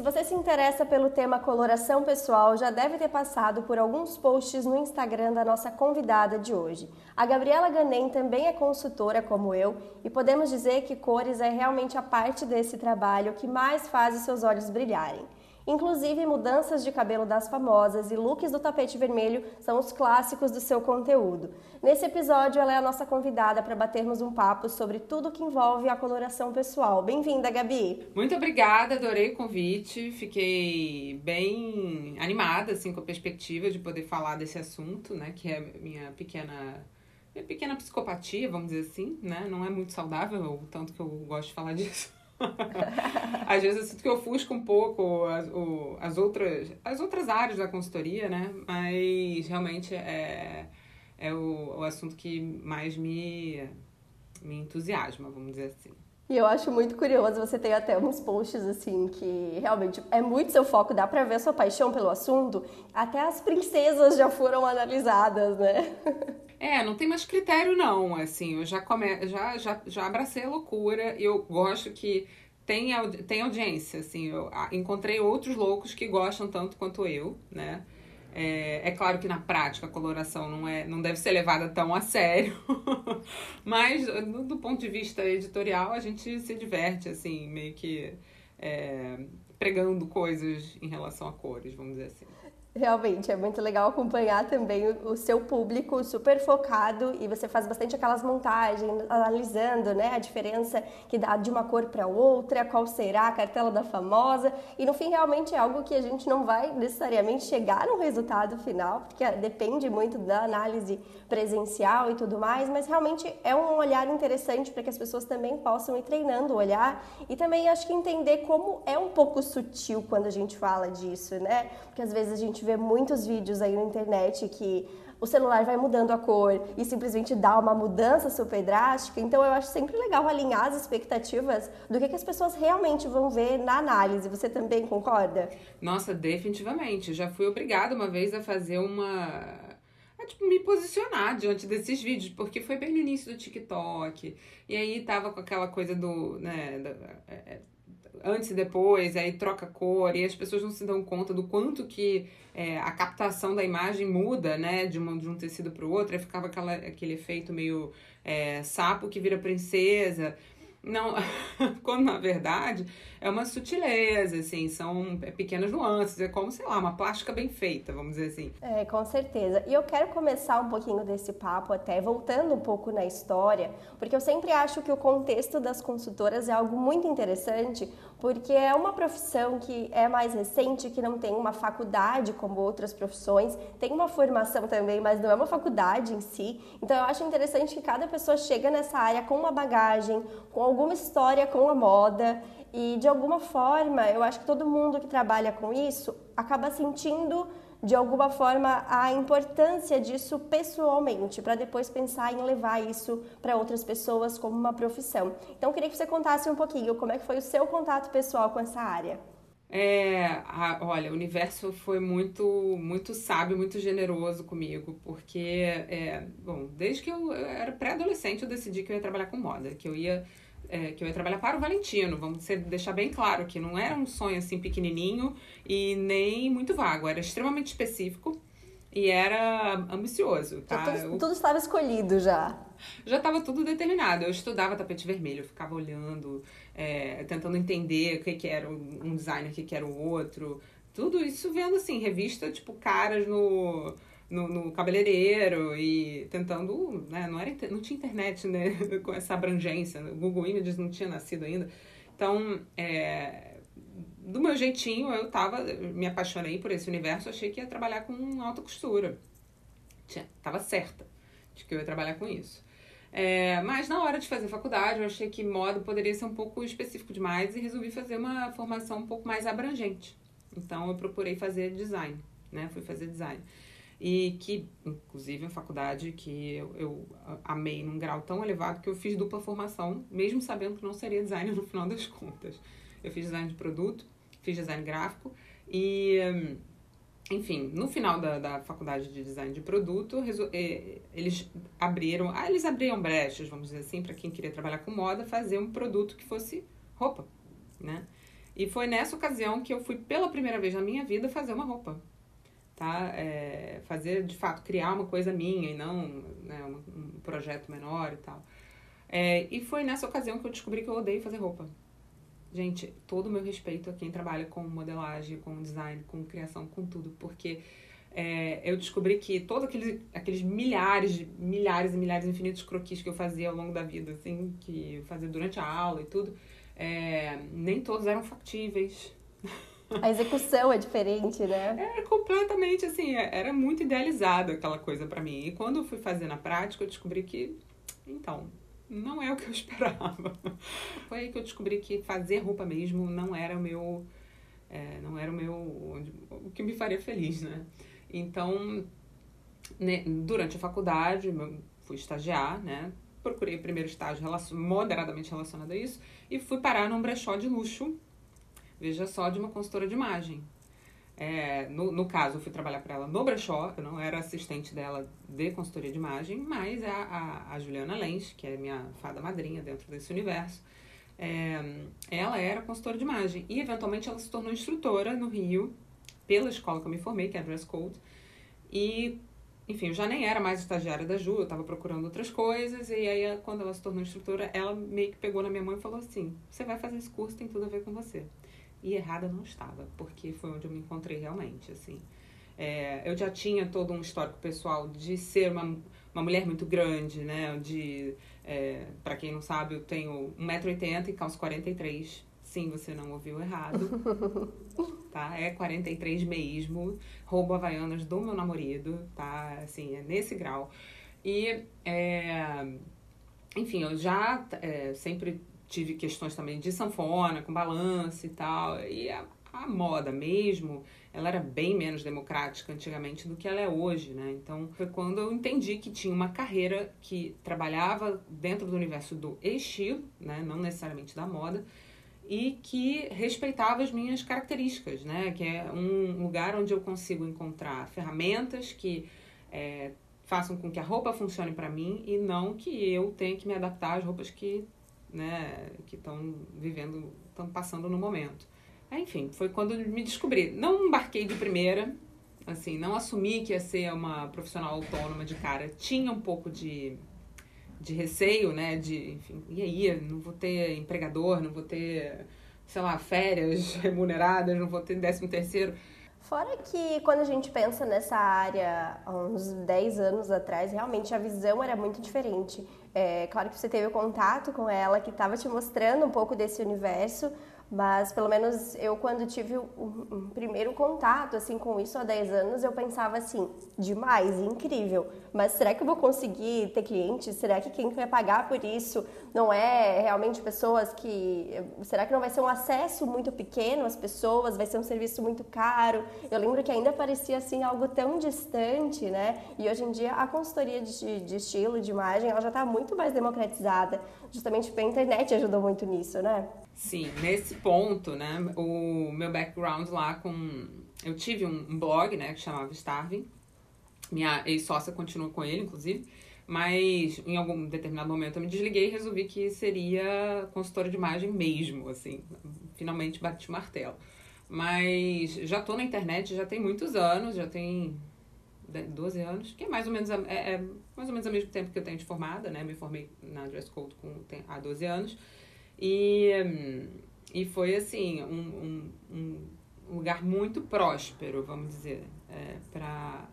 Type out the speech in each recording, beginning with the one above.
Se você se interessa pelo tema coloração pessoal, já deve ter passado por alguns posts no Instagram da nossa convidada de hoje. A Gabriela Ganem também é consultora como eu e podemos dizer que cores é realmente a parte desse trabalho que mais faz os seus olhos brilharem. Inclusive, mudanças de cabelo das famosas e looks do tapete vermelho são os clássicos do seu conteúdo. Nesse episódio, ela é a nossa convidada para batermos um papo sobre tudo que envolve a coloração pessoal. Bem-vinda, Gabi! Muito obrigada, adorei o convite. Fiquei bem animada assim, com a perspectiva de poder falar desse assunto, né? Que é minha pequena minha pequena psicopatia, vamos dizer assim, né? Não é muito saudável, o tanto que eu gosto de falar disso. Às vezes eu sinto que eu ofusco um pouco as, o, as, outras, as outras áreas da consultoria, né? Mas realmente é, é o, o assunto que mais me, me entusiasma, vamos dizer assim. E eu acho muito curioso, você tem até uns posts assim que realmente é muito seu foco, dá pra ver a sua paixão pelo assunto. Até as princesas já foram analisadas, né? É, não tem mais critério não, assim, eu já, come... já, já, já abracei a loucura, eu gosto que tem, tem audiência, assim, eu encontrei outros loucos que gostam tanto quanto eu, né? É, é, claro que na prática a coloração não, é, não deve ser levada tão a sério, mas do, do, ponto de vista editorial a gente se diverte, assim, meio que é, pregando coisas em relação a cores, vamos dizer assim. Realmente, é muito legal acompanhar também o, seu público super focado e você faz bastante aquelas montagens, analisando né, a diferença que dá de uma cor para outra, qual será a cartela da famosa. E no fim, realmente é algo que a gente não vai necessariamente chegar no resultado final, porque depende muito da análise presencial e tudo mais, mas realmente é um olhar interessante para que as pessoas também possam ir treinando o olhar e também acho que entender como é um pouco sutil quando a gente fala disso, né? Porque às vezes a gente gente vê muitos vídeos aí na internet que o celular vai mudando a cor e simplesmente dá uma mudança super drástica. Então eu acho sempre legal alinhar as expectativas do que, que as pessoas realmente vão ver na análise. Você também concorda? Nossa, definitivamente. Já fui obrigada uma vez a fazer uma a, tipo, me posicionar diante desses vídeos, porque foi bem no início do TikTok. E aí tava com aquela coisa do, né, é, é antes e depois, aí troca cor, e as pessoas não se dão conta do quanto que é, a captação da imagem muda, né, de, uma, de um tecido para o outro, aí ficava aquela, aquele efeito meio é, sapo que vira princesa. Não, quando na verdade é uma sutileza, assim, são pequenas nuances, é como, sei lá, uma plástica bem feita, vamos dizer assim. É, com certeza. E eu quero começar um pouquinho desse papo até, voltando um pouco na história, porque eu sempre acho que o contexto das consultoras é algo muito interessante, porque é uma profissão que é mais recente, que não tem uma faculdade como outras profissões, tem uma formação também, mas não é uma faculdade em si. Então eu acho interessante que cada pessoa chega nessa área com uma bagagem, com alguma história com a moda e de alguma forma eu acho que todo mundo que trabalha com isso acaba sentindo de alguma forma a importância disso pessoalmente, para depois pensar em levar isso para outras pessoas como uma profissão. Então, eu queria que você contasse um pouquinho como é que foi o seu contato pessoal com essa área. É, a, olha, o universo foi muito, muito sábio, muito generoso comigo, porque, é, bom, desde que eu, era pré-adolescente, eu decidi que eu ia trabalhar com moda, que eu ia é, que eu ia trabalhar para o Valentino. Vamos deixar bem claro que não era um sonho assim pequenininho e nem muito vago, era extremamente específico e era ambicioso, tá? Tudo, eu, tudo estava escolhido já. Já estava tudo determinado. Eu estudava tapete vermelho, eu ficava olhando, é, tentando entender o que, que era um designer, o que, que era o outro. Tudo isso vendo assim, revista, tipo, caras no no, no cabeleireiro e tentando, né, não, era, não tinha internet, né, com essa abrangência, o Google Images não tinha nascido ainda. Então, é, do meu jeitinho, eu tava, me apaixonei por esse universo, achei que ia trabalhar com alta costura. Tinha, tava certa de que eu ia trabalhar com isso. É, mas na hora de fazer faculdade, eu achei que moda poderia ser um pouco específico demais e resolvi fazer uma formação um pouco mais abrangente. Então, eu procurei fazer design, né? Fui fazer design. E que, inclusive, a faculdade que eu, eu, amei num grau tão elevado que eu fiz dupla formação, mesmo sabendo que não seria designer no final das contas. Eu fiz design de produto, fiz design gráfico e, enfim, no final da, da faculdade de design de produto, eles abriram, ah, eles abriam brechas, vamos dizer assim, para quem queria trabalhar com moda, fazer um produto que fosse roupa, né? E foi nessa ocasião que eu fui pela primeira vez na minha vida fazer uma roupa tá? É, fazer, de fato, criar uma coisa minha e não né, um, um projeto menor e tal. É, e foi nessa ocasião que eu descobri que eu odeio fazer roupa. Gente, todo o meu respeito a quem trabalha com modelagem, com design, com criação, com tudo, porque é, eu descobri que todos aqueles, aqueles milhares, de, milhares e milhares infinitos croquis que eu fazia ao longo da vida, assim, que fazia durante a aula e tudo, é, nem todos eram factíveis. A execução é diferente, né? É completamente assim, é, era muito idealizado aquela coisa para mim. E quando eu fui fazer na prática, eu descobri que, então, não é o que eu esperava. Foi aí que eu descobri que fazer roupa mesmo não era o meu, é, não era o meu, o que me faria feliz, né? Então, né, durante a faculdade, fui estagiar, né? Procurei o primeiro estágio moderadamente relacionado a isso e fui parar num brechó de luxo veja só, de uma consultora de imagem. É, no, no caso, eu fui trabalhar para ela no brechó, eu não era assistente dela de consultoria de imagem, mas a, a, a Juliana Lenz, que é minha fada madrinha dentro desse universo, é, ela era consultora de imagem. E, eventualmente, ela se tornou instrutora no Rio, pela escola que eu me formei, que é a Dress Code. E, enfim, eu já nem era mais estagiária da Ju, eu estava procurando outras coisas. E aí, quando ela se tornou instrutora, ela meio que pegou na minha mão e falou assim: Você vai fazer esse curso, tem tudo a ver com você. E errada não estava, porque foi onde eu me encontrei realmente, assim. É, eu já tinha todo um histórico pessoal de ser uma, uma mulher muito grande, né? De, é, para quem não sabe, eu tenho 1,80m e calço 43. Sim, você não ouviu errado. tá? É 43 mesmo. Roubo Havaianas do meu namorado, tá? Assim, é nesse grau. E, é, enfim, eu já é, sempre tive questões também de sanfona, com balanço e tal. E a, a, moda mesmo, ela era bem menos democrática antigamente do que ela é hoje, né? Então foi quando eu entendi que tinha uma carreira que trabalhava dentro do universo do estilo, né? Não necessariamente da moda. E que respeitava as minhas características, né? Que é um lugar onde eu consigo encontrar ferramentas que é, façam com que a roupa funcione para mim e não que eu tenha que me adaptar às roupas que né, que estão vivendo, estão passando no momento. Enfim, foi quando me descobri. Não embarquei de primeira, assim, não assumi que ia ser uma profissional autônoma de cara. Tinha um pouco de, de receio, né, de, enfim, e aí, não vou ter empregador, não vou ter, sei lá, férias remuneradas, não vou ter décimo terceiro. Fora que quando a gente pensa nessa área há uns 10 anos atrás, realmente a visão era muito diferente. É, claro que você teve o contato com ela, que estava te mostrando um pouco desse universo, mas pelo menos eu quando tive um, um, primeiro contato assim com isso há 10 anos, eu pensava assim, demais, incrível. Mas será que eu vou conseguir ter clientes? Será que quem vai pagar por isso não é realmente pessoas que será que não vai ser um acesso muito pequeno às pessoas, vai ser um serviço muito caro? Eu lembro que ainda parecia assim algo tão distante, né? E hoje em dia a consultoria de, de estilo, de imagem, ela já está muito mais democratizada, justamente porque a internet ajudou muito nisso, né? Sim, nesse ponto, né, o meu background lá com... Eu tive um blog, né, que chamava Starving. Minha ex-sócia continua com ele, inclusive. Mas em algum determinado momento eu me desliguei e resolvi que seria consultora de imagem mesmo, assim. Finalmente bati o martelo. Mas já tô na internet já tem muitos anos, já tem 12 anos, que é mais ou menos, é, é mais ou menos ao mesmo tempo que eu tenho de formada, né? Me formei na Dress Code com, há 12 anos. E, e foi assim, um, um, um lugar muito próspero, vamos dizer, é, para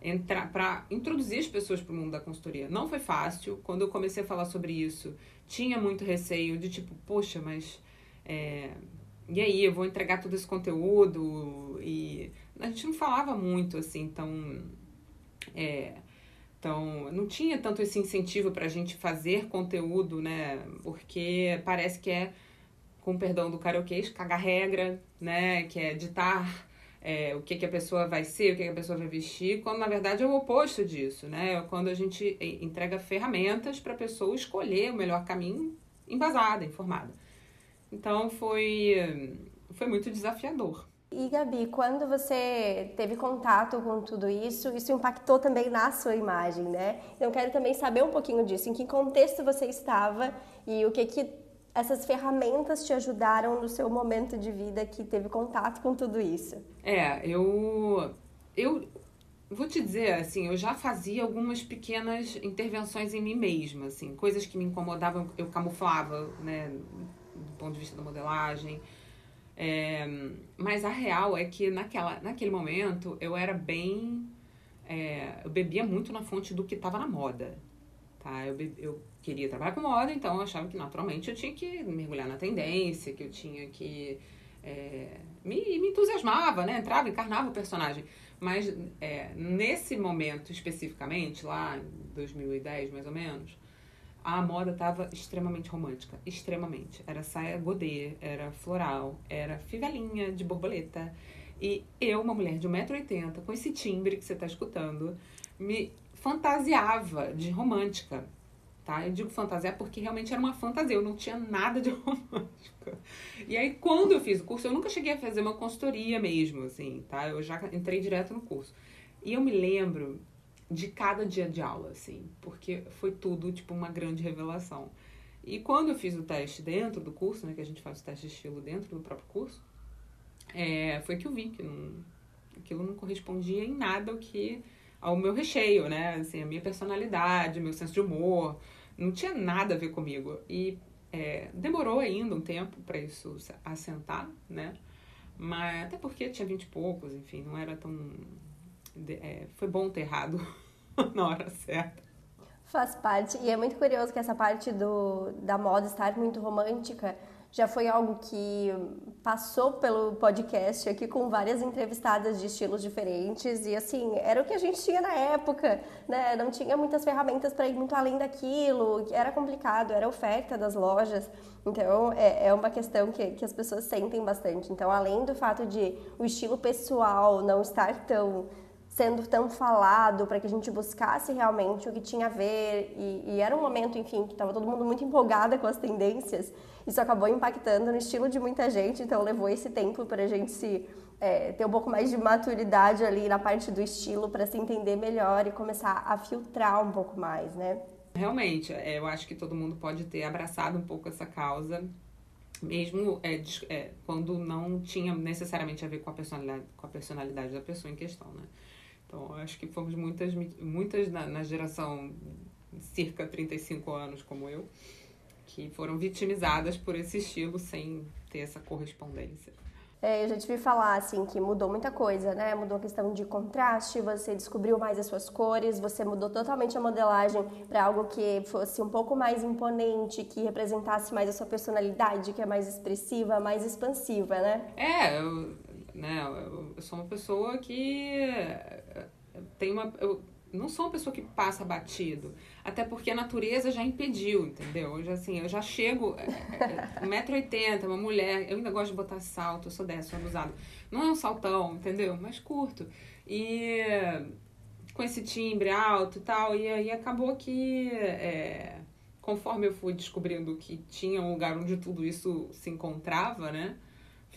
entrar para introduzir as pessoas para o mundo da consultoria. Não foi fácil. Quando eu comecei a falar sobre isso, tinha muito receio de tipo, poxa, mas é, e aí, eu vou entregar todo esse conteúdo e a gente não falava muito assim, então é, então, não tinha tanto esse incentivo para a gente fazer conteúdo, né? Porque parece que é, com perdão do karaokê, cagar regra, né? Que é ditar é, o que, que a pessoa vai ser, o que, que a pessoa vai vestir, quando na verdade é o oposto disso, né? É quando a gente entrega ferramentas para a pessoa escolher o melhor caminho embasada, informada. Então foi, foi muito desafiador. E Gabi, quando você teve contato com tudo isso, isso impactou também na sua imagem, né? Eu quero também saber um pouquinho disso, em que contexto você estava e o que que essas ferramentas te ajudaram no seu momento de vida que teve contato com tudo isso? É, eu eu vou te dizer assim, eu já fazia algumas pequenas intervenções em mim mesma, assim, coisas que me incomodavam, eu camuflava, né, do ponto de vista da modelagem. É, mas a real é que naquela, naquele momento eu era bem. É, eu bebia muito na fonte do que estava na moda. Tá? Eu, eu queria trabalhar com moda, então eu achava que naturalmente eu tinha que mergulhar na tendência, que eu tinha que. É, me, me entusiasmava, né? Entrava, encarnava o personagem. Mas é, nesse momento especificamente, lá em 2010 mais ou menos, a moda estava extremamente romântica. Extremamente. Era saia godê, era floral, era fivelinha de borboleta. E eu, uma mulher de 1,80m, com esse timbre que você está escutando, me fantasiava de romântica tá? Eu digo fantasiar porque realmente era uma fantasia, eu não tinha nada de romântica. E aí, quando eu fiz o curso, eu nunca cheguei a fazer uma consultoria mesmo, assim, tá? Eu já entrei direto no curso. E eu me lembro de cada dia de aula, assim, porque foi tudo, tipo, uma grande revelação. E quando eu fiz o teste dentro do curso, né, que a gente faz o teste de estilo dentro do próprio curso, é, foi que eu vi que não, aquilo não correspondia em nada ao que ao meu recheio, né? Assim, a minha personalidade, meu senso de humor, não tinha nada a ver comigo. E é, demorou ainda um tempo para isso assentar, né? Mas até porque tinha vinte e poucos, enfim, não era tão. É, foi bom ter errado na hora certa. Faz parte. E é muito curioso que essa parte do, da moda estar muito romântica já foi algo que passou pelo podcast aqui com várias entrevistadas de estilos diferentes e assim era o que a gente tinha na época, né? Não tinha muitas ferramentas para ir muito além daquilo, era complicado, era oferta das lojas, então é, é uma questão que, que as pessoas sentem bastante. Então além do fato de o estilo pessoal não estar tão sendo tão falado para que a gente buscasse realmente o que tinha a ver e, e era um momento, enfim, que estava todo mundo muito empolgada com as tendências. Isso acabou impactando no estilo de muita gente, então levou esse tempo para a gente se é, ter um pouco mais de maturidade ali na parte do estilo para se entender melhor e começar a filtrar um pouco mais, né? Realmente, é, eu acho que todo mundo pode ter abraçado um pouco essa causa mesmo é, é, quando não tinha necessariamente a ver com a personalidade, com a personalidade da pessoa em questão, né? Então, acho que fomos muitas, muitas na, na geração cerca 35 anos como eu, que foram vitimizadas por esse estilo sem ter essa correspondência. É, eu já te vi falar assim que mudou muita coisa, né? Mudou a questão de contraste, você descobriu mais as suas cores, você mudou totalmente a modelagem para algo que fosse um pouco mais imponente, que representasse mais a sua personalidade, que é mais expressiva, mais expansiva, né? É, eu, né? Eu sou uma pessoa que tem uma. Eu não sou uma pessoa que passa batido. Até porque a natureza já impediu, entendeu? Eu já, assim, eu já chego. 1,80m, é, é, uma mulher. Eu ainda gosto de botar salto, eu sou dessa, sou abusada. Não é um saltão, entendeu? Mas curto. E com esse timbre alto e tal. E aí acabou que. É, conforme eu fui descobrindo que tinha um lugar onde tudo isso se encontrava, né?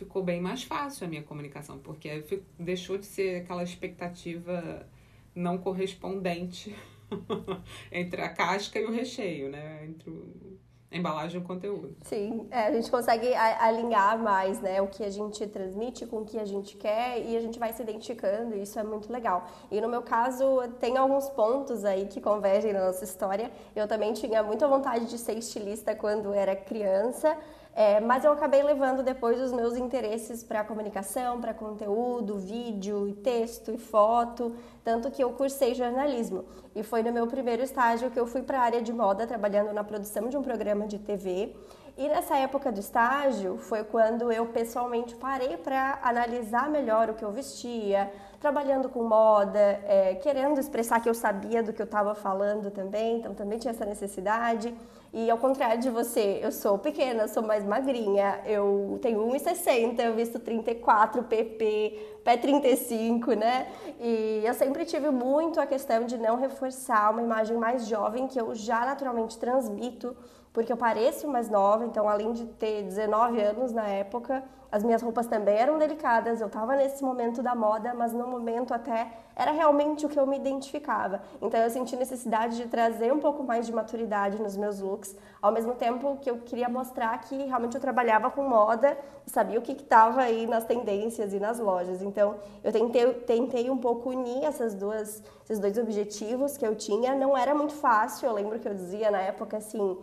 Ficou bem mais fácil a minha comunicação, porque deixou de ser aquela expectativa não correspondente entre a casca e o recheio, né? Entre o, a embalagem e o conteúdo. Sim, é, a gente consegue alinhar mais, né? O que a gente transmite com o que a gente quer e a gente vai se identificando, e isso é muito legal. E no meu caso, tem alguns pontos aí que convergem na nossa história. Eu também tinha muita vontade de ser estilista quando era criança, é, mas eu acabei levando depois os meus interesses para comunicação, para conteúdo, vídeo, e texto e foto, tanto que eu cursei jornalismo. E foi no meu primeiro estágio que eu fui para a área de moda, trabalhando na produção de um programa de TV. E nessa época do estágio foi quando eu pessoalmente parei para analisar melhor o que eu vestia, trabalhando com moda, é, querendo expressar que eu sabia do que eu estava falando também, então também tinha essa necessidade. E ao contrário de você, eu sou pequena, sou mais magrinha, eu tenho 1,60, eu visto 34 pp, pé 35, né? E eu sempre tive muito a questão de não reforçar uma imagem mais jovem que eu já naturalmente transmito, porque eu pareço mais nova, então além de ter 19 anos na época, as minhas roupas também eram delicadas, eu estava nesse momento da moda, mas no momento até era realmente o que eu me identificava. Então eu senti necessidade de trazer um pouco mais de maturidade nos meus looks, ao mesmo tempo que eu queria mostrar que realmente eu trabalhava com moda e sabia o que estava aí nas tendências e nas lojas. Então eu tentei, tentei um pouco unir essas duas, esses dois objetivos que eu tinha. Não era muito fácil, eu lembro que eu dizia na época assim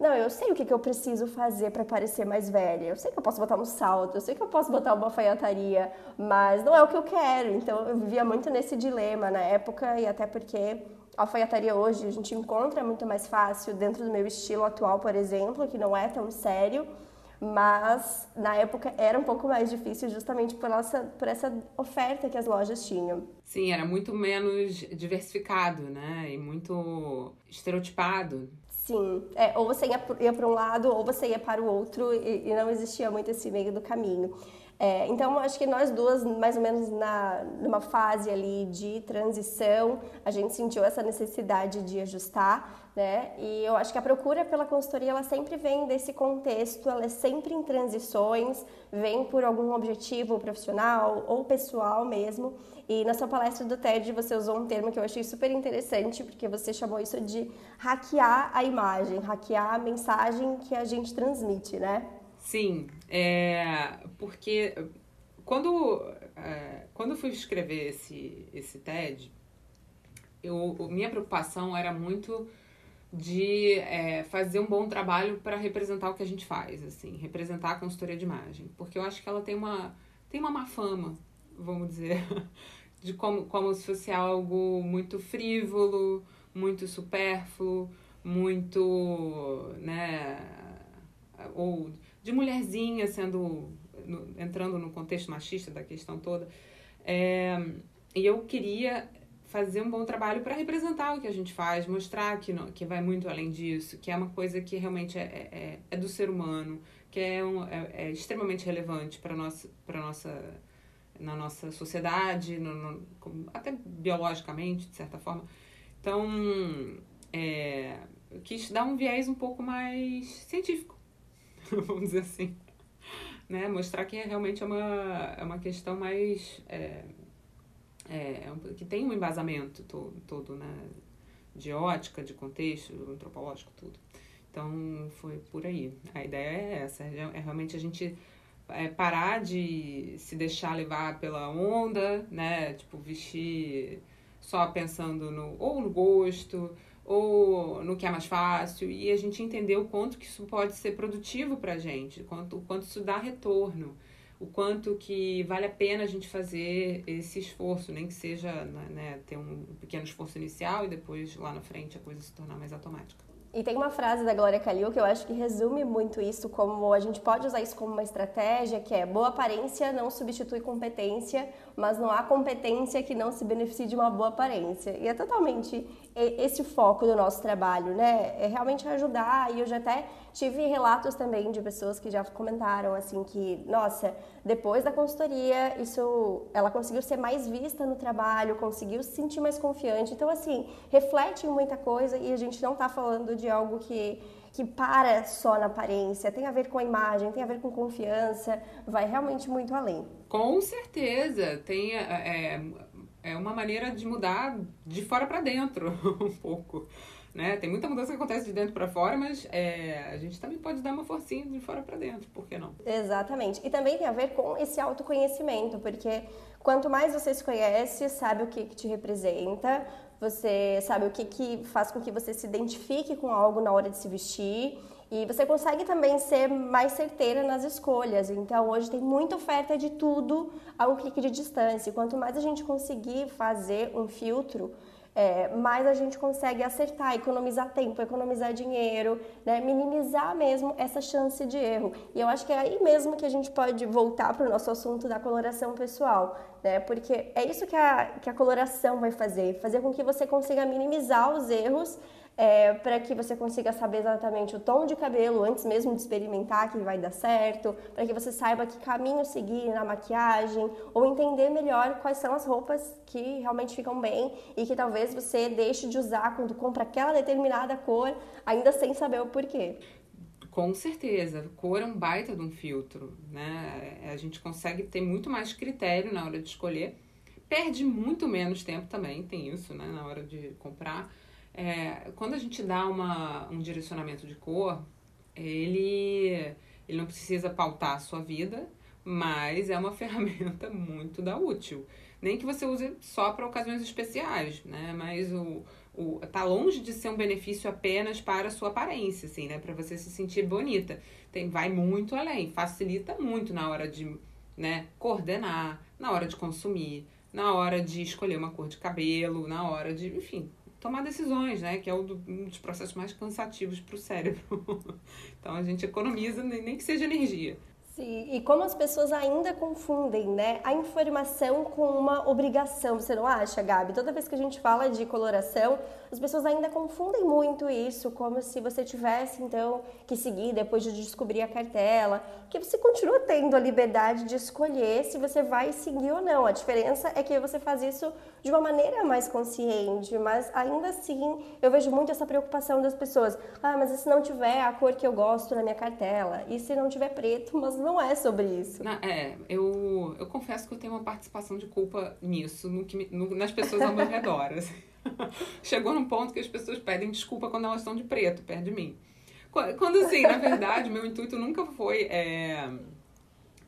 não, eu sei o que, que eu preciso fazer para parecer mais velha. Eu sei que eu posso botar um salto, eu sei que eu posso botar uma alfaiataria, mas não é o que eu quero. Então eu vivia muito nesse dilema na época e até porque a alfaiataria hoje a gente encontra muito mais fácil dentro do meu estilo atual, por exemplo, que não é tão sério, mas na época era um pouco mais difícil justamente por, essa, por essa oferta que as lojas tinham. Sim, era muito menos diversificado, né? E muito estereotipado. Sim, é, ou você ia, para um lado ou você ia para o outro e, e não existia muito esse meio do caminho. É, então, acho que nós duas, mais ou menos na, numa fase ali de transição, a gente sentiu essa necessidade de ajustar, né? E eu acho que a procura pela consultoria, ela sempre vem desse contexto, ela é sempre em transições, vem por algum objetivo profissional ou pessoal mesmo. E na sua palestra do TED você usou um termo que eu achei super interessante, porque você chamou isso de hackear a imagem, hackear a mensagem que a gente transmite, né? Sim, é, porque quando, é, quando fui escrever esse, esse TED, eu, minha preocupação era muito de é, fazer um bom trabalho para representar o que a gente faz, assim, representar a consultoria de imagem, porque eu acho que ela tem uma, tem uma má fama, vamos dizer, de como, como se fosse algo muito frívolo, muito supérfluo, muito, né, ou de mulherzinha sendo, no, entrando no contexto machista da questão toda. É, e eu queria fazer um bom trabalho para representar o que a gente faz, mostrar que, não, que vai muito além disso, que é uma coisa que realmente é, é, é, é do ser humano, que é, um, é, é extremamente relevante para nossa, nossa na nossa sociedade, no, no, até biologicamente, de certa forma. Então, é, quis dar um viés um pouco mais científico, vamos dizer assim. Né? Mostrar que realmente é uma, é uma questão mais. É, é, que tem um embasamento todo, todo né? de ótica, de contexto, antropológico, tudo. Então, foi por aí. A ideia é essa: é, é realmente a gente é, parar de se deixar levar pela onda, né? Tipo, vestir só pensando no ou no gosto ou no que é mais fácil e a gente entender o quanto que isso pode ser produtivo para a gente, o quanto, o quanto isso dá retorno, o quanto que vale a pena a gente fazer esse esforço, nem que seja né, né ter um pequeno esforço inicial e depois lá na frente a coisa se tornar mais automática. E tem uma frase da Glória Calil que eu acho que resume muito isso, como a gente pode usar isso como uma estratégia, que é boa aparência não substitui competência, mas não há competência que não se beneficie de uma boa aparência. E é totalmente esse o foco do nosso trabalho, né? É realmente ajudar, e eu já até tive relatos também de pessoas que já comentaram assim que, nossa, depois da consultoria, isso ela conseguiu ser mais vista no trabalho, conseguiu se sentir mais confiante. Então assim, reflete em muita coisa e a gente não está falando de algo que que para só na aparência, tem a ver com a imagem, tem a ver com confiança, vai realmente muito além. Com certeza, tem é, é, uma maneira de mudar de fora para dentro um pouco. Né? Tem muita mudança que acontece de dentro para fora, mas é, a gente também pode dar uma forcinha de fora para dentro, por que não? Exatamente. E também tem a ver com esse autoconhecimento, porque quanto mais você se conhece, sabe o que, que te representa, você sabe o que, que faz com que você se identifique com algo na hora de se vestir e você consegue também ser mais certeira nas escolhas. Então, hoje tem muita oferta de tudo a um clique de distância. Quanto mais a gente conseguir fazer um filtro, é, mais a gente consegue acertar, economizar tempo, economizar dinheiro, né? minimizar mesmo essa chance de erro. E eu acho que é aí mesmo que a gente pode voltar para o nosso assunto da coloração pessoal, né? Porque é isso que a, que a coloração vai fazer, fazer com que você consiga minimizar os erros é, para que você consiga saber exatamente o tom de cabelo antes mesmo de experimentar que vai dar certo, para que você saiba que caminho seguir na maquiagem, ou entender melhor quais são as roupas que realmente ficam bem e que talvez você deixe de usar quando compra aquela determinada cor, ainda sem saber o porquê. Com certeza, cor é um baita de um filtro, né? A gente consegue ter muito mais critério na hora de escolher, perde muito menos tempo também, tem isso, né? Na hora de comprar é, quando a gente dá uma, um direcionamento de cor, ele, ele não precisa pautar a sua vida, mas é uma ferramenta muito da útil. Nem que você use só para ocasiões especiais, né? Mas o, o, tá longe de ser um benefício apenas para a sua aparência, assim, né? Para você se sentir bonita. Tem, vai muito além, facilita muito na hora de né, coordenar, na hora de consumir, na hora de escolher uma cor de cabelo, na hora de, enfim, tomar decisões, né? Que é um dos processos mais cansativos para o cérebro. então a gente economiza nem que seja energia. Sim, e como as pessoas ainda confundem, né, a informação com uma obrigação, você não acha, Gabi? Toda vez que a gente fala de coloração, as pessoas ainda confundem muito isso, como se você tivesse então que seguir depois de descobrir a cartela, que você continua tendo a liberdade de escolher se você vai seguir ou não. A diferença é que você faz isso de uma maneira mais consciente, mas ainda assim eu vejo muito essa preocupação das pessoas. Ah, mas e se não tiver a cor que eu gosto na minha cartela? E se não tiver preto? Mas não é sobre isso. Não, é, eu, eu confesso que eu tenho uma participação de culpa nisso, no que, no, nas pessoas ao meu redor. Assim. Chegou num ponto que as pessoas pedem desculpa quando elas estão de preto, perto de mim. Quando, assim, na verdade, meu intuito nunca foi é,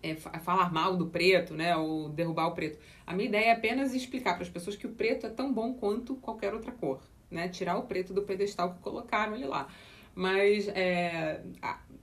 é, falar mal do preto, né? Ou derrubar o preto. A minha ideia é apenas explicar para as pessoas que o preto é tão bom quanto qualquer outra cor, né? Tirar o preto do pedestal que colocaram ele lá. Mas é,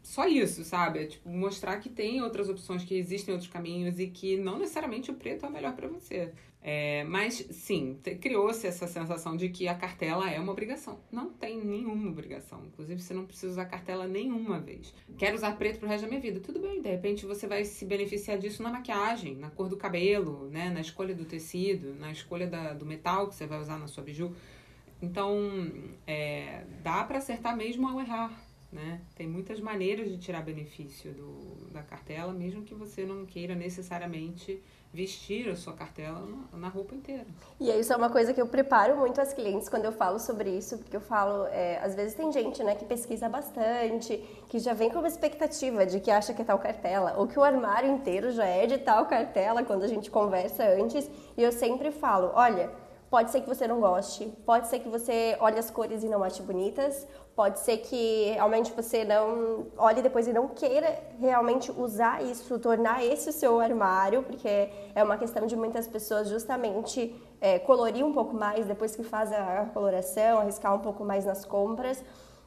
só isso, sabe? É, tipo, mostrar que tem outras opções, que existem outros caminhos e que não necessariamente o preto é o melhor para você. É, mas sim, criou-se essa sensação de que a cartela é uma obrigação. Não tem nenhuma obrigação. Inclusive, você não precisa usar cartela nenhuma vez. Quero usar preto pro resto da minha vida. Tudo bem, de repente você vai se beneficiar disso na maquiagem, na cor do cabelo, né? na escolha do tecido, na escolha da, do metal que você vai usar na sua biju. Então, é, dá para acertar mesmo ao errar. Né? Tem muitas maneiras de tirar benefício do, da cartela, mesmo que você não queira necessariamente vestir a sua cartela na, roupa inteira. E isso é uma coisa que eu preparo muito as clientes quando eu falo sobre isso, porque eu falo, é, às vezes tem gente né, que pesquisa bastante, que já vem com uma expectativa de que acha que é tal cartela, ou que o armário inteiro já é de tal cartela quando a gente conversa antes, e eu sempre falo, olha, Pode ser que você não goste, pode ser que você olhe as cores e não ache bonitas, pode ser que realmente você não olhe depois e não queira realmente usar isso, tornar esse o seu armário, porque é uma questão de muitas pessoas justamente é, colorir um pouco mais depois que faz a coloração, arriscar um pouco mais nas compras.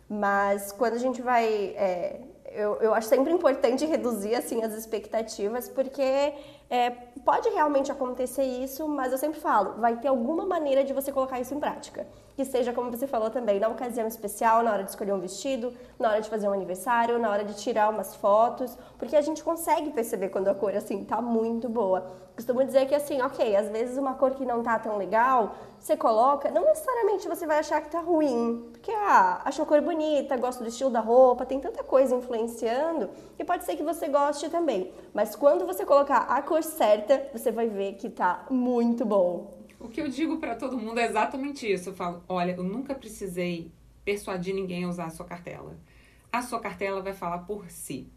Mas quando a gente vai é, eu, eu acho sempre importante reduzir assim as expectativas, porque é, pode realmente acontecer isso, mas eu sempre falo, vai ter alguma maneira de você colocar isso em prática. Que seja, como você falou também, na ocasião especial, na hora de escolher um vestido, na hora de fazer um aniversário, na hora de tirar umas fotos, porque a gente consegue perceber quando a cor assim tá muito boa. Costumo dizer que assim, ok, às vezes uma cor que não tá tão legal, você coloca, não necessariamente você vai achar que tá ruim, porque ah, achou a cor bonita, gosta do estilo da roupa, tem tanta coisa influenciando, e pode ser que você goste também. Mas quando você colocar a cor certa, você vai ver que tá muito bom. O que eu digo para todo mundo é exatamente isso. Eu falo, olha, eu nunca precisei persuadir ninguém a usar a sua cartela. A sua cartela vai falar por si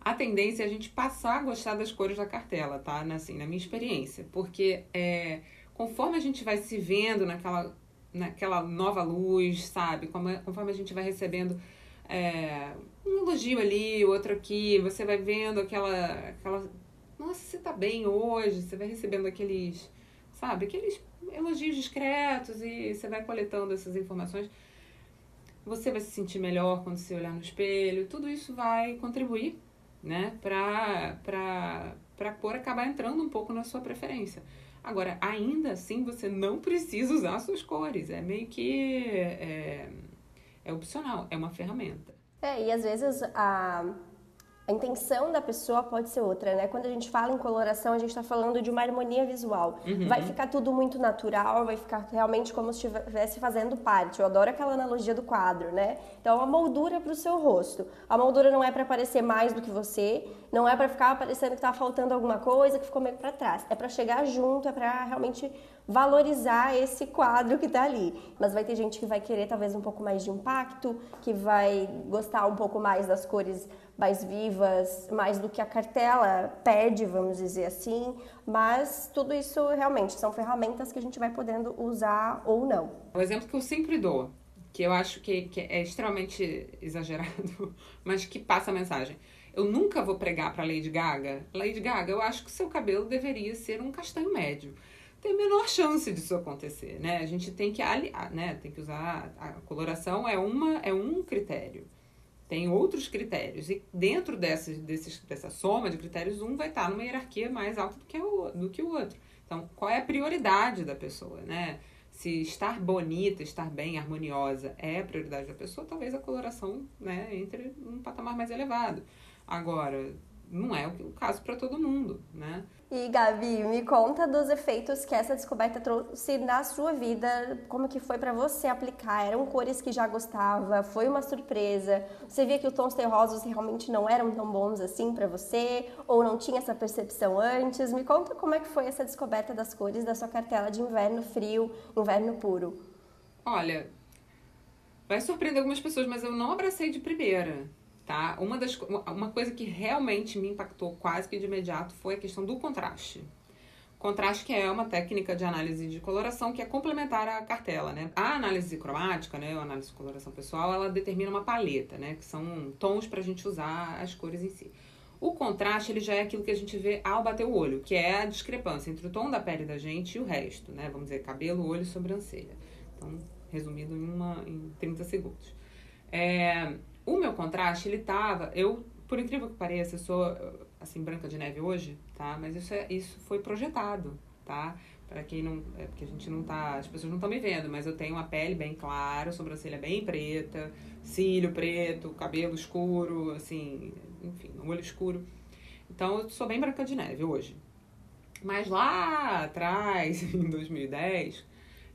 a tendência é a gente passar a gostar das cores da cartela, tá? Assim, na minha experiência. Porque é, conforme a gente vai se vendo naquela, naquela nova luz, sabe? Conforme a gente vai recebendo é, um elogio ali, outro aqui, você vai vendo aquela, aquela. Nossa, você tá bem hoje, você vai recebendo aqueles. Sabe? Aqueles elogios discretos e você vai coletando essas informações. Você vai se sentir melhor quando você olhar no espelho. Tudo isso vai contribuir né? Para a cor acabar entrando um pouco na sua preferência. Agora, ainda assim, você não precisa usar suas cores. É meio que. É, é opcional, é uma ferramenta. É, e às vezes a a intenção da pessoa pode ser outra, né? Quando a gente fala em coloração, a gente está falando de uma harmonia visual. Uhum. Vai ficar tudo muito natural, vai ficar realmente como se estivesse fazendo parte. Eu adoro aquela analogia do quadro, né? Então, a moldura para o seu rosto. A moldura não é para parecer mais do que você, não é para ficar parecendo que está faltando alguma coisa, que ficou meio para trás. É para chegar junto, é para realmente valorizar esse quadro que está ali. Mas vai ter gente que vai querer talvez um pouco mais de impacto, que vai gostar um pouco mais das cores mais vivas, mais do que a cartela pede, vamos dizer assim, mas tudo isso realmente são ferramentas que a gente vai podendo usar ou não. O exemplo que eu sempre dou, que eu acho que, que é extremamente exagerado, mas que passa a mensagem. Eu nunca vou pregar para Lady Gaga. Lady Gaga, eu acho que seu cabelo deveria ser um castanho médio. Tem a menor chance disso acontecer, né? A gente tem que aliar, né? Tem que usar a coloração é uma é um critério tem outros critérios. E dentro dessas, desses, dessa soma de critérios, um vai estar numa hierarquia mais alta do que, o, do que o outro. Então, qual é a prioridade da pessoa, né? Se estar bonita, estar bem, harmoniosa é a prioridade da pessoa, talvez a coloração né, entre num patamar mais elevado. Agora, não é o caso para todo mundo, né? E Gabi, me conta dos efeitos que essa descoberta trouxe na sua vida, como que foi para você aplicar? Eram cores que já gostava? Foi uma surpresa? Você via que os tons terrosos realmente não eram tão bons assim para você? Ou não tinha essa percepção antes? Me conta como é que foi essa descoberta das cores da sua cartela de inverno frio, inverno puro. Olha, vai surpreender algumas pessoas, mas eu não abracei de primeira tá? Uma, das, uma coisa que realmente me impactou quase que de imediato foi a questão do contraste. Contraste que é uma técnica de análise de coloração que é complementar à cartela, né? A análise cromática, né, a análise de coloração pessoal, ela determina uma paleta, né, que são tons para a gente usar as cores em si. O contraste, ele já é aquilo que a gente vê ao bater o olho, que é a discrepância entre o tom da pele da gente e o resto, né? Vamos dizer, cabelo, olho sobrancelha. Então, resumido em, uma, em 30 segundos. É, o meu contraste, ele tava. Eu, por incrível que pareça, eu sou assim, branca de neve hoje, tá? Mas isso, é, isso foi projetado, tá? Para quem não. É porque a gente não tá. As pessoas não estão me vendo, mas eu tenho uma pele bem clara, sobrancelha bem preta, cílio preto, cabelo escuro, assim, enfim, olho escuro. Então eu sou bem branca de neve hoje. Mas lá atrás, em 2010,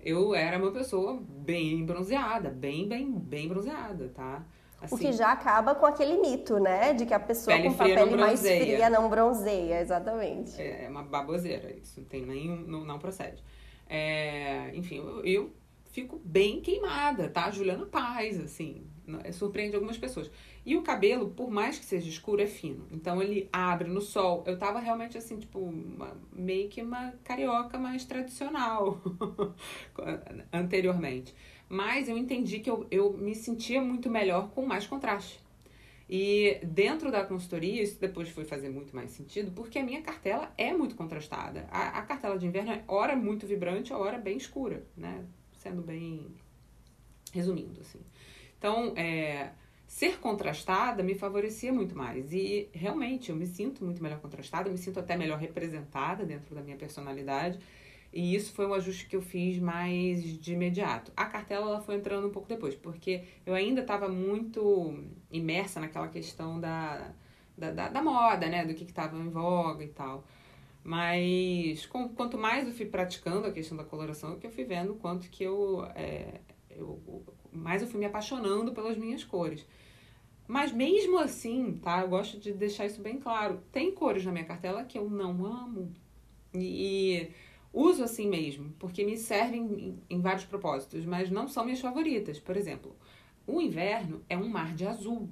eu era uma pessoa bem bronzeada, bem, bem, bem bronzeada, tá? Assim, o que já acaba com aquele mito, né? De que a pessoa com a pele mais fria não bronzeia, exatamente. É, é uma baboseira, isso não tem nenhum, não, não procede. É, enfim, eu, eu, fico bem queimada, tá? Juliana Paz, assim, é, surpreende algumas pessoas. E o cabelo, por mais que seja escuro, é fino. Então ele abre no sol. Eu tava realmente assim, tipo, uma, meio que uma carioca mais tradicional anteriormente. Mas eu entendi que eu, eu me sentia muito melhor com mais contraste. E dentro da consultoria, isso depois foi fazer muito mais sentido, porque a minha cartela é muito contrastada. A, a cartela de inverno é hora muito vibrante, a hora bem escura, né? Sendo bem resumindo, assim. Então, é, ser contrastada me favorecia muito mais. E realmente eu me sinto muito melhor contrastada, me sinto até melhor representada dentro da minha personalidade. E isso foi um ajuste que eu fiz mais de imediato. A cartela ela foi entrando um pouco depois, porque eu ainda estava muito imersa naquela questão da, da, da, da moda, né? Do que estava em voga e tal. Mas com, quanto mais eu fui praticando a questão da coloração, é que eu fui vendo quanto que eu, é, eu mais eu fui me apaixonando pelas minhas cores. Mas mesmo assim, tá? Eu gosto de deixar isso bem claro. Tem cores na minha cartela que eu não amo. E, uso assim mesmo, porque me servem em, vários propósitos, mas não são minhas favoritas. Por exemplo, o inverno é um mar de azul.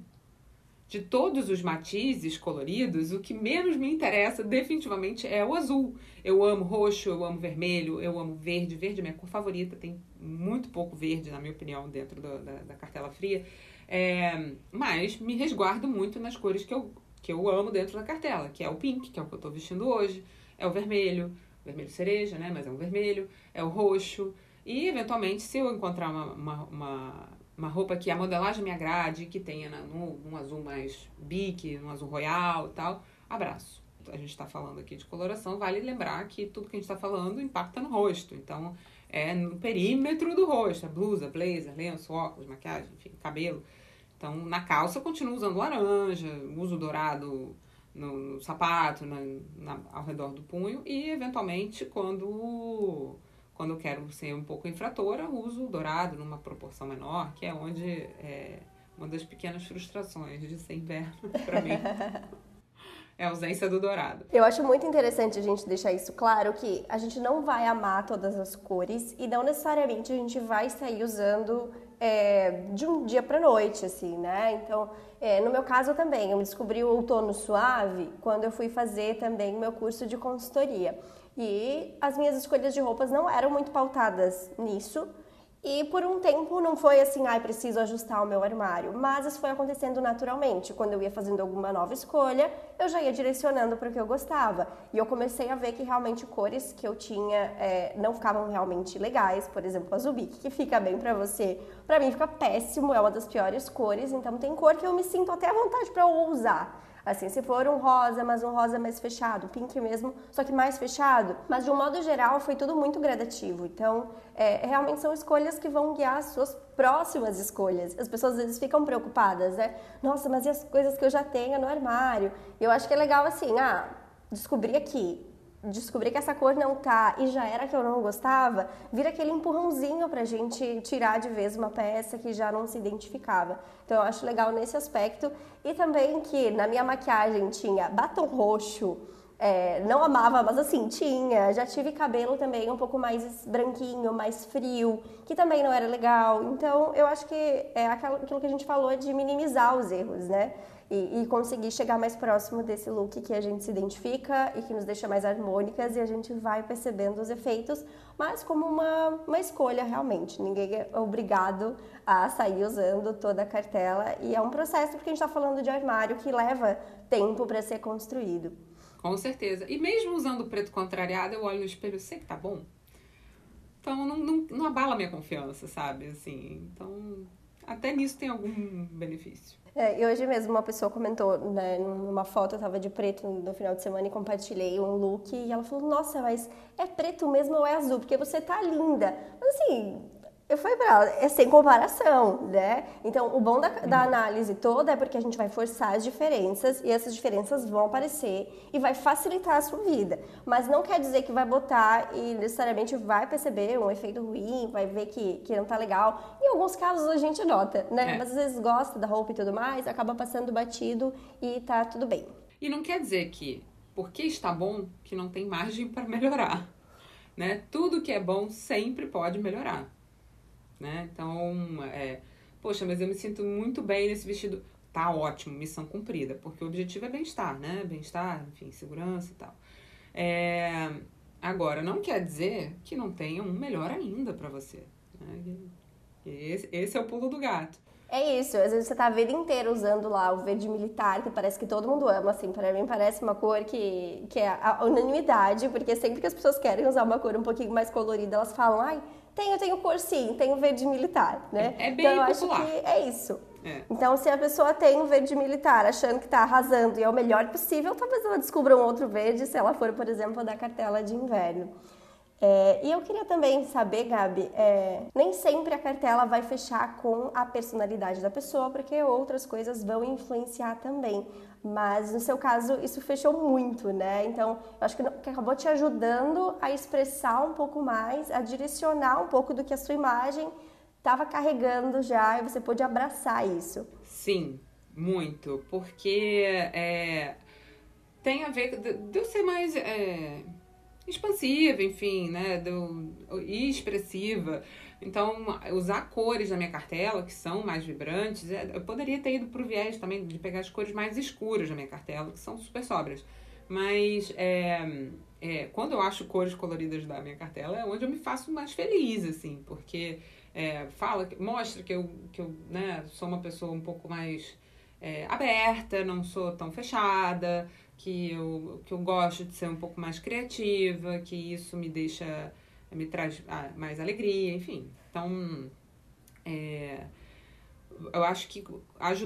De todos os matizes coloridos, o que menos me interessa definitivamente é o azul. Eu amo roxo, eu amo vermelho, eu amo verde. Verde é minha cor favorita, tem muito pouco verde, na minha opinião, dentro do, da, da, cartela fria. É, mas me resguardo muito nas cores que eu, que eu amo dentro da cartela, que é o pink, que é o que eu estou vestindo hoje, é o vermelho, vermelho cereja, né? Mas é um vermelho, é o roxo. E, eventualmente, se eu encontrar uma, uma, uma, uma roupa que a modelagem me agrade, que tenha no, um azul mais bique, um azul royal e tal, abraço. a gente está falando aqui de coloração, vale lembrar que tudo que a gente está falando impacta no rosto. Então, é no perímetro do rosto, a blusa, blazer, lenço, óculos, maquiagem, enfim, cabelo. Então, na calça continuo usando laranja, uso dourado no, no sapato, na, na, ao redor do punho e, eventualmente, quando, quando eu quero ser um pouco infratora, uso dourado numa proporção menor, que é onde é uma das pequenas frustrações de ser inverno para mim. é a ausência do dourado. Eu acho muito interessante a gente deixar isso claro que a gente não vai amar todas as cores e não necessariamente a gente vai sair usando é, de um dia para noite, assim, né? Então, é, no meu caso também, eu descobri o outono suave quando eu fui fazer também o meu curso de consultoria. E as minhas escolhas de roupas não eram muito pautadas nisso, e por um tempo não foi assim, ai, ah, preciso ajustar o meu armário, mas isso foi acontecendo naturalmente. Quando eu ia fazendo alguma nova escolha, eu já ia direcionando para o que eu gostava. E eu comecei a ver que realmente cores que eu tinha é, não ficavam realmente legais. Por exemplo, azul bique, que fica bem para você. Para mim fica péssimo, é uma das piores cores. Então tem cor que eu me sinto até à vontade para usar. Assim, se for um rosa, mas um rosa mais fechado, pink mesmo, só que mais fechado. Mas de um modo geral, foi tudo muito gradativo. Então, é, realmente são escolhas que vão guiar as suas próximas escolhas. As pessoas às vezes ficam preocupadas, né? Nossa, mas e as coisas que eu já tenho no armário? Eu acho que é legal assim, ah, descobri aqui, descobrir que essa cor não tá e já era que eu não gostava, vira aquele empurrãozinho pra gente tirar de vez uma peça que já não se identificava. Então eu acho legal nesse aspecto. E também que na minha maquiagem tinha batom roxo, é, não amava, mas assim, tinha. Já tive cabelo também um pouco mais branquinho, mais frio, que também não era legal. Então, eu acho que é aquilo que a gente falou de minimizar os erros, né? E, e, conseguir chegar mais próximo desse look que a gente se identifica e que nos deixa mais harmônicas e a gente vai percebendo os efeitos, mas como uma, uma escolha realmente. Ninguém é obrigado a sair usando toda a cartela e é um processo porque a gente está falando de armário que leva tempo para ser construído. Com certeza. E mesmo usando preto contrariado, eu olho no espelho sei que tá bom. Então não, não, não abala minha confiança, sabe? Assim, então até nisso tem algum benefício. É, e hoje mesmo uma pessoa comentou, né, numa foto, eu tava de preto no final de semana e compartilhei um look e ela falou, nossa, mas é preto mesmo ou é azul? Porque você tá linda. Mas assim, eu falei para ela, é sem comparação, né? Então, o bom da, da, análise toda é porque a gente vai forçar as diferenças e essas diferenças vão aparecer e vai facilitar a sua vida. Mas não quer dizer que vai botar e necessariamente vai perceber um efeito ruim, vai ver que, que não tá legal. Em alguns casos a gente nota, né? É. Mas às vezes gosta da roupa e tudo mais, acaba passando batido e tá tudo bem. E não quer dizer que, porque está bom, que não tem margem para melhorar. Né? Tudo que é bom sempre pode melhorar né? Então, é, poxa, mas eu me sinto muito bem nesse vestido. Tá ótimo, missão cumprida, porque o objetivo é bem-estar, né? Bem-estar, enfim, segurança e tal. É, agora, não quer dizer que não tenha um melhor ainda para você. Né? Esse, esse é o pulo do gato. É isso, às vezes você tá a vida inteira usando lá o verde militar, que parece que todo mundo ama, assim, para mim parece uma cor que, que é a unanimidade, porque sempre que as pessoas querem usar uma cor um pouquinho mais colorida, elas falam, ai, tenho, tenho cor sim, tenho verde militar, né? É, é bem então, eu popular. acho que é isso. É. Então, se a pessoa tem um verde militar achando que está arrasando e é o melhor possível, talvez ela descubra um outro verde se ela for, por exemplo, da cartela de inverno. É, e eu queria também saber, Gabi, é, nem sempre a cartela vai fechar com a personalidade da pessoa, porque outras coisas vão influenciar também. Mas no seu caso, isso fechou muito, né? Então, eu acho que, que acabou te ajudando a expressar um pouco mais, a direcionar um pouco do que a sua imagem estava carregando já e você pôde abraçar isso. Sim, muito. Porque é, tem a ver de, de eu ser mais. É expansiva, enfim, né, do, e expressiva. Então, usar cores na minha cartela, que são mais vibrantes, é, eu poderia ter ido pro viés também de pegar as cores mais escuras da minha cartela, que são super sóbrias. Mas é, é, quando eu acho cores coloridas da minha cartela, é onde eu me faço mais feliz, assim, porque é, fala, mostra que eu, que eu né, sou uma pessoa um pouco mais é, aberta, não sou tão fechada, que eu, que eu gosto de ser um pouco mais criativa, que isso me deixa, me traz ah, mais alegria, enfim. Então, é, eu acho que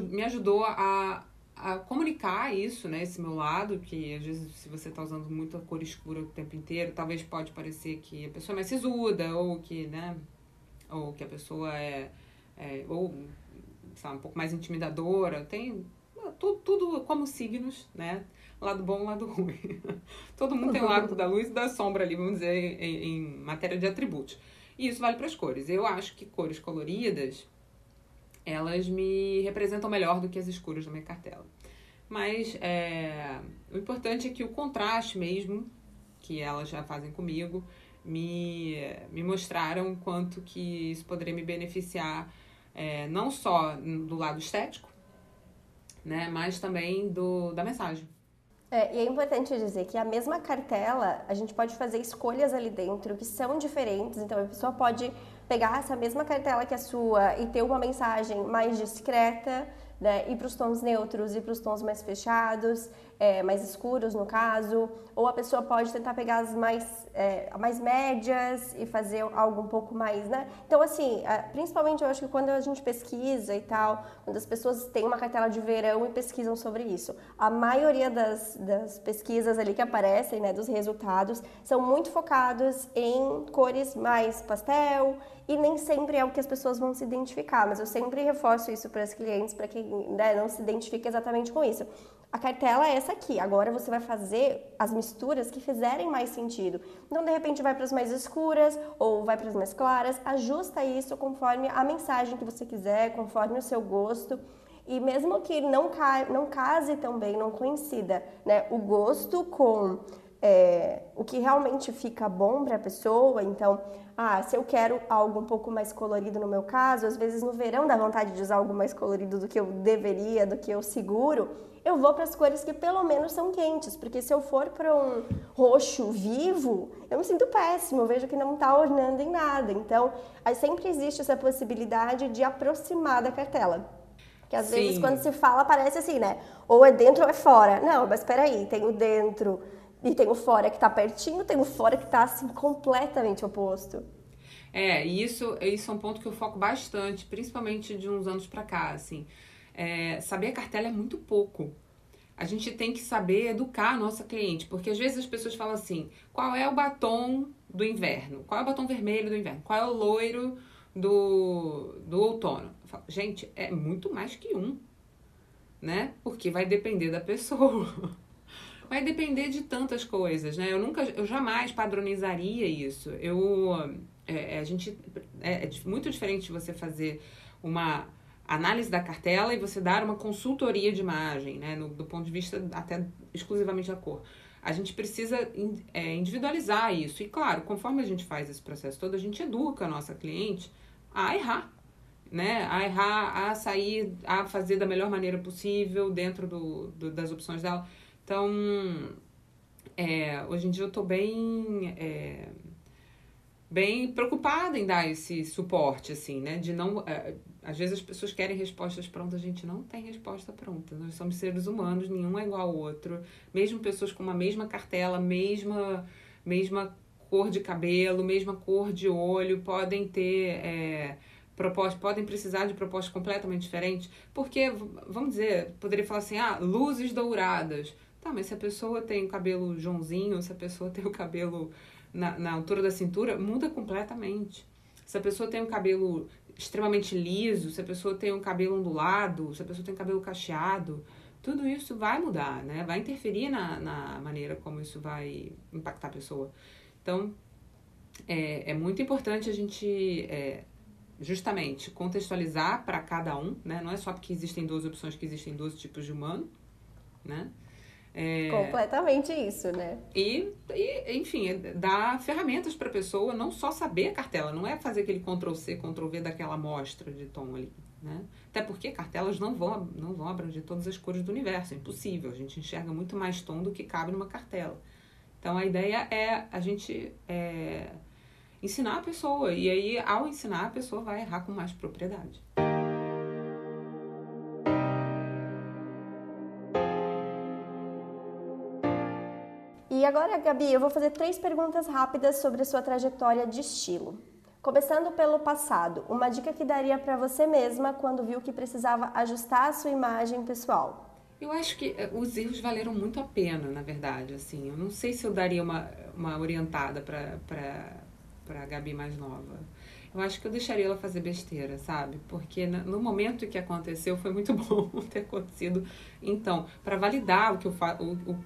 me ajudou a, a comunicar isso, né? Esse meu lado, que às vezes se você está usando muita cor escura o tempo inteiro, talvez pode parecer que a pessoa é mais sisuda, ou que, né? Ou que a pessoa é, é ou, sabe, um pouco mais intimidadora. Tem tudo, tudo como signos, né? Lado bom, lado ruim. Todo mundo tem o lado da luz e da sombra ali, vamos dizer, em, em matéria de atributos. E isso vale para as cores. Eu acho que cores coloridas elas me representam melhor do que as escuras da minha cartela. Mas é, o importante é que o contraste mesmo, que elas já fazem comigo, me, me mostraram quanto que isso poderia me beneficiar é, não só do lado estético, né, mas também do, da mensagem. É, e é importante dizer que a mesma cartela, a gente pode fazer escolhas ali dentro que são diferentes, então a pessoa pode pegar essa mesma cartela que a sua e ter uma mensagem mais discreta, né, ir para os tons neutros e para os tons mais fechados, é, mais escuros no caso, ou a pessoa pode tentar pegar as mais, é, mais médias e fazer algo um pouco mais, né? Então, assim, principalmente eu acho que quando a gente pesquisa e tal, quando as pessoas têm uma cartela de verão e pesquisam sobre isso, a maioria das, das pesquisas ali que aparecem, né, dos resultados, são muito focados em cores mais pastel, e nem sempre é o que as pessoas vão se identificar, mas eu sempre reforço isso para as clientes, para quem né, não se identifica exatamente com isso. A cartela é essa aqui, agora você vai fazer as misturas que fizerem mais sentido. Então, de repente, vai para as mais escuras ou vai para as mais claras, ajusta isso conforme a mensagem que você quiser, conforme o seu gosto. E mesmo que não, ca não case também, não coincida né, o gosto com é, o que realmente fica bom para a pessoa. Então, ah, se eu quero algo um pouco mais colorido no meu caso, às vezes no verão dá vontade de usar algo mais colorido do que eu deveria, do que eu seguro, eu vou para as cores que pelo menos são quentes, porque se eu for para um roxo vivo, eu me sinto péssimo, eu vejo que não está ornando em nada. Então, aí sempre existe essa possibilidade de aproximar da cartela. Que às Sim. vezes quando se fala parece assim, né? Ou é dentro ou é fora. Não, mas espera aí, tem o dentro e tem o fora que está pertinho, tem o fora que está assim completamente oposto. É, e isso, isso é um ponto que eu foco bastante, principalmente de uns anos para cá, assim. É, saber a cartela é muito pouco. A gente tem que saber educar a nossa cliente, porque às vezes as pessoas falam assim: qual é o batom do inverno? Qual é o batom vermelho do inverno? Qual é o loiro do, do outono? Falo, gente, é muito mais que um, né? Porque vai depender da pessoa. vai depender de tantas coisas, né? Eu nunca, eu jamais padronizaria isso. Eu, é, é, a gente, é, é muito diferente de você fazer uma análise da cartela e você dar uma consultoria de imagem, né? No, do ponto de vista até exclusivamente da cor. A gente precisa é, individualizar isso. E claro, conforme a gente faz esse processo todo, a gente educa a nossa cliente a errar. Né? A errar, a sair, a fazer da melhor maneira possível dentro do, do das opções dela. Então, é, hoje em dia eu estou bem, é, bem preocupada em dar esse suporte, assim, né? De não... É, às vezes as pessoas querem respostas prontas, a gente não tem resposta pronta. Nós somos seres humanos, nenhum é igual ao outro. Mesmo pessoas com uma mesma cartela, mesma, mesma cor de cabelo, mesma cor de olho, podem ter... É, propostas, podem precisar de propostas completamente diferentes, porque, vamos dizer, poderia falar assim, ah, luzes douradas. Tá, mas se a pessoa tem o cabelo Joãozinho, se a pessoa tem o cabelo na, na altura da cintura, muda completamente. Se a pessoa tem um cabelo extremamente liso, se a pessoa tem um cabelo ondulado, se a pessoa tem um cabelo cacheado, tudo isso vai mudar, né? Vai interferir na, na maneira como isso vai impactar a pessoa. Então, é, é muito importante a gente, é, justamente, contextualizar para cada um, né? Não é só porque existem duas opções que existem 12 tipos de humano, né? É, Completamente isso, né? E, e enfim, é dar ferramentas para a pessoa não só saber a cartela, não é fazer aquele Ctrl-C, Ctrl-V daquela amostra de tom ali, né? Até porque cartelas não vão, não vão abranger todas as cores do universo, é impossível. A gente enxerga muito mais tom do que cabe numa cartela. Então, a ideia é a gente é, ensinar a pessoa, e aí, ao ensinar, a pessoa vai errar com mais propriedade. Agora, Gabi, eu vou fazer três perguntas rápidas sobre a sua trajetória de estilo. Começando pelo passado, uma dica que daria para você mesma quando viu que precisava ajustar a sua imagem pessoal? Eu acho que eh, os erros valeram muito a pena, na verdade. Assim, eu não sei se eu daria uma, uma orientada para a Gabi mais nova. Eu acho que eu deixaria ela fazer besteira, sabe? Porque no momento que aconteceu foi muito bom ter acontecido. Então, para validar o que eu fa o, o,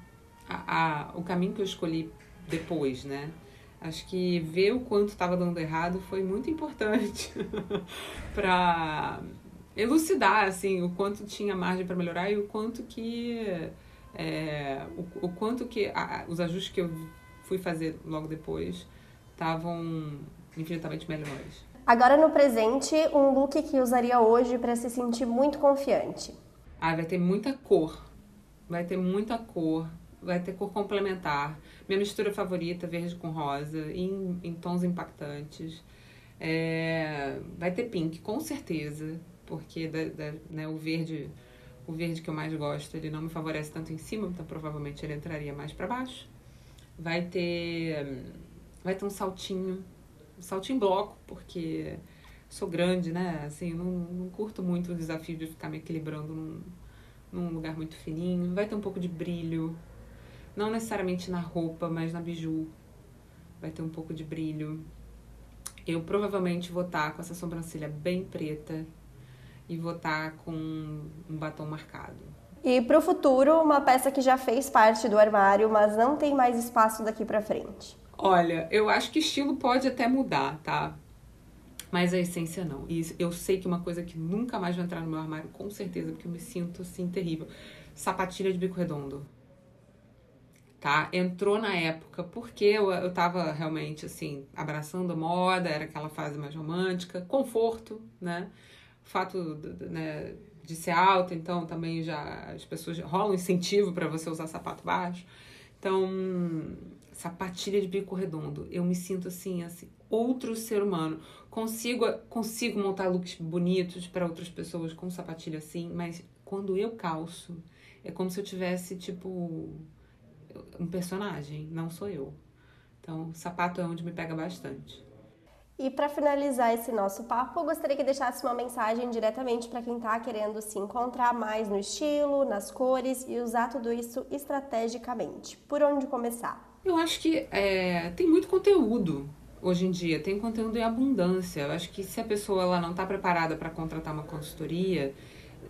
a, a, o caminho que eu escolhi depois, né? Acho que ver o quanto estava dando errado foi muito importante para elucidar assim o quanto tinha margem para melhorar e o quanto que é, o, o, quanto que a, os ajustes que eu fui fazer logo depois estavam infinitamente melhores. Agora no presente, um look que usaria hoje para se sentir muito confiante. Ah, vai ter muita cor. Vai ter muita cor. Vai ter cor complementar. Minha mistura favorita, verde com rosa, em, em tons impactantes. É, vai ter pink, com certeza, porque da, da, né, o verde o verde que eu mais gosto, ele não me favorece tanto em cima, então provavelmente ele entraria mais para baixo. Vai ter vai ter um saltinho, um saltinho bloco, porque sou grande, né? Assim, não, não curto muito o desafio de ficar me equilibrando num, num lugar muito fininho. Vai ter um pouco de brilho, não necessariamente na roupa, mas na biju. Vai ter um pouco de brilho. Eu provavelmente vou estar tá com essa sobrancelha bem preta e vou estar tá com um batom marcado. E para o futuro, uma peça que já fez parte do armário, mas não tem mais espaço daqui para frente. Olha, eu acho que estilo pode até mudar, tá? Mas a essência não. E eu sei que uma coisa que nunca mais vai entrar no meu armário, com certeza, porque eu me sinto assim terrível. Sapatilha de bico redondo. Tá? Entrou na época porque eu, eu tava realmente assim, abraçando a moda, era aquela fase mais romântica, conforto, né? O fato de, né, de ser alta, então também já as pessoas rolam incentivo para você usar sapato baixo. Então, sapatilha de bico redondo. Eu me sinto assim, assim, outro ser humano. Consigo, consigo montar looks bonitos para outras pessoas com sapatilha assim, mas quando eu calço, é como se eu tivesse tipo um personagem, não sou eu. Então, sapato é onde me pega bastante. E para finalizar esse nosso papo, eu gostaria que deixasse uma mensagem diretamente para quem está querendo se encontrar mais no estilo, nas cores e usar tudo isso estrategicamente. Por onde começar? Eu acho que é, tem muito conteúdo hoje em dia, tem conteúdo em abundância. Eu acho que se a pessoa ela não está preparada para contratar uma consultoria,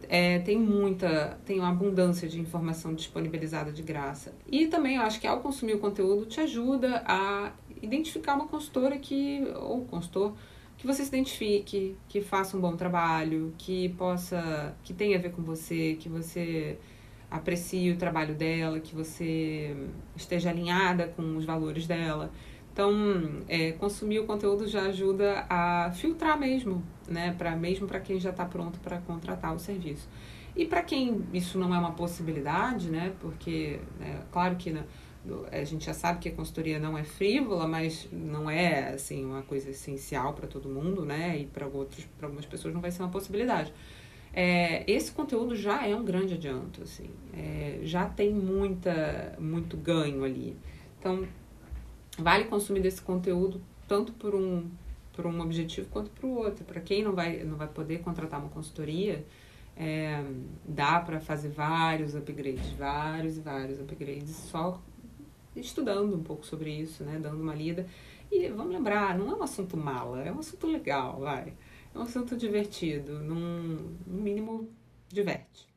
é, tem muita, tem uma abundância de informação disponibilizada de graça. E também eu acho que ao consumir o conteúdo te ajuda a identificar uma consultora que, ou consultor, que você se identifique, que faça um bom trabalho, que possa, que tenha a ver com você, que você aprecie o trabalho dela, que você esteja alinhada com os valores dela. Então, é, consumir o conteúdo já ajuda a filtrar mesmo, né? Pra, mesmo para quem já está pronto para contratar o serviço. E para quem isso não é uma possibilidade, né? Porque, né, claro que né, a gente já sabe que a consultoria não é frívola, mas não é assim uma coisa essencial para todo mundo, né? E para outros, para algumas pessoas não vai ser uma possibilidade é, esse conteúdo já é um grande adianto, assim, é, já tem muita, muito ganho ali. Então, vale consumir desse conteúdo tanto por um, por um objetivo quanto para o outro. Para quem não vai, não vai poder contratar uma consultoria, é, dá para fazer vários upgrades, vários e vários upgrades, só estudando um pouco sobre isso, né, dando uma lida. E vamos lembrar, não é um assunto mala, é um assunto legal, vai. É um assunto divertido, num, no mínimo diverte.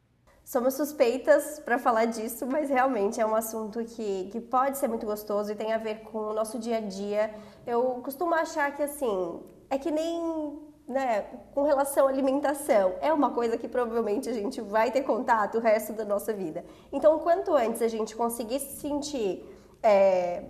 Somos suspeitas para falar disso, mas realmente é um assunto que, que pode ser muito gostoso e tem a ver com o nosso dia a dia. Eu costumo achar que assim, é que nem né, com relação à alimentação, é uma coisa que provavelmente a gente vai ter contato o resto da nossa vida. Então, quanto antes a gente conseguir se sentir é,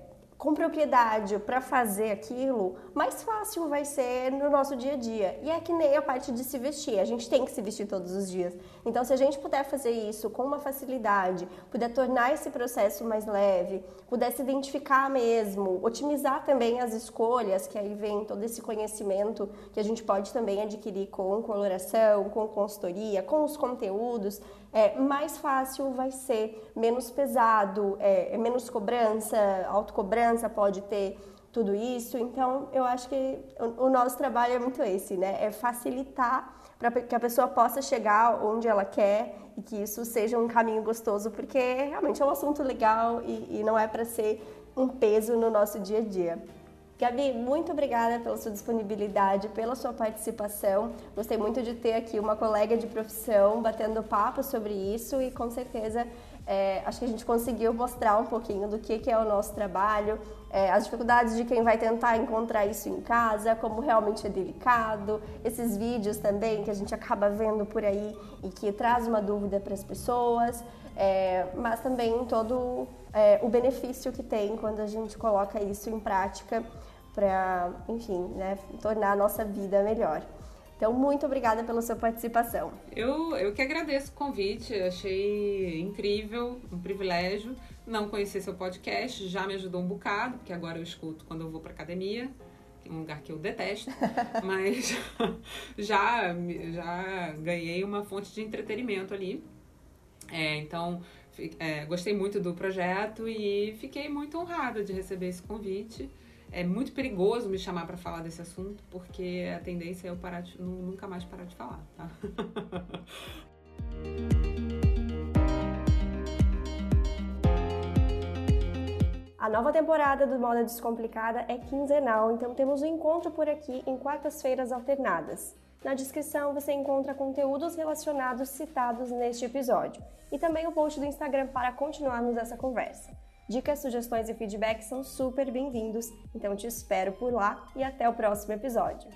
com propriedade para fazer aquilo, mais fácil vai ser no nosso dia a dia. E é que nem a parte de se vestir, a gente tem que se vestir todos os dias. Então, se a gente puder fazer isso com uma facilidade, puder tornar esse processo mais leve, puder se identificar mesmo, otimizar também as escolhas, que aí vem todo esse conhecimento que a gente pode também adquirir com coloração, com consultoria, com os conteúdos, é, mais fácil vai ser, menos pesado, é, é menos cobrança, autocobrança pode ter tudo isso. Então, eu acho que o, o nosso trabalho é muito esse, né? É facilitar para que a pessoa possa chegar onde ela quer e que isso seja um caminho gostoso, porque realmente é um assunto legal e, e não é para ser um peso no nosso dia a dia. Gabi, muito obrigada pela sua disponibilidade, pela sua participação. Gostei muito de ter aqui uma colega de profissão batendo papo sobre isso e com certeza é, acho que a gente conseguiu mostrar um pouquinho do que, que é o nosso trabalho, é, as dificuldades de quem vai tentar encontrar isso em casa, como realmente é delicado, esses vídeos também que a gente acaba vendo por aí e que traz uma dúvida para as pessoas, é, mas também todo é, o benefício que tem quando a gente coloca isso em prática para, enfim, né, tornar a nossa vida melhor. Então, muito obrigada pela sua participação. Eu, eu que agradeço o convite, achei incrível, um privilégio. Não conhecer seu podcast, já me ajudou um bocado, porque agora eu escuto quando eu vou para academia, que é um lugar que eu detesto, mas já, já ganhei uma fonte de entretenimento ali. É, então, é, gostei muito do projeto e fiquei muito honrada de receber esse convite é muito perigoso me chamar para falar desse assunto, porque a tendência é eu parar de, nunca mais parar de falar, tá? A nova temporada do Moda Descomplicada é quinzenal, então temos um encontro por aqui em quartas-feiras alternadas. Na descrição você encontra conteúdos relacionados citados neste episódio e também o post do Instagram para continuarmos essa conversa. Dicas, sugestões e feedback são super bem-vindos, então te espero por lá e até o próximo episódio.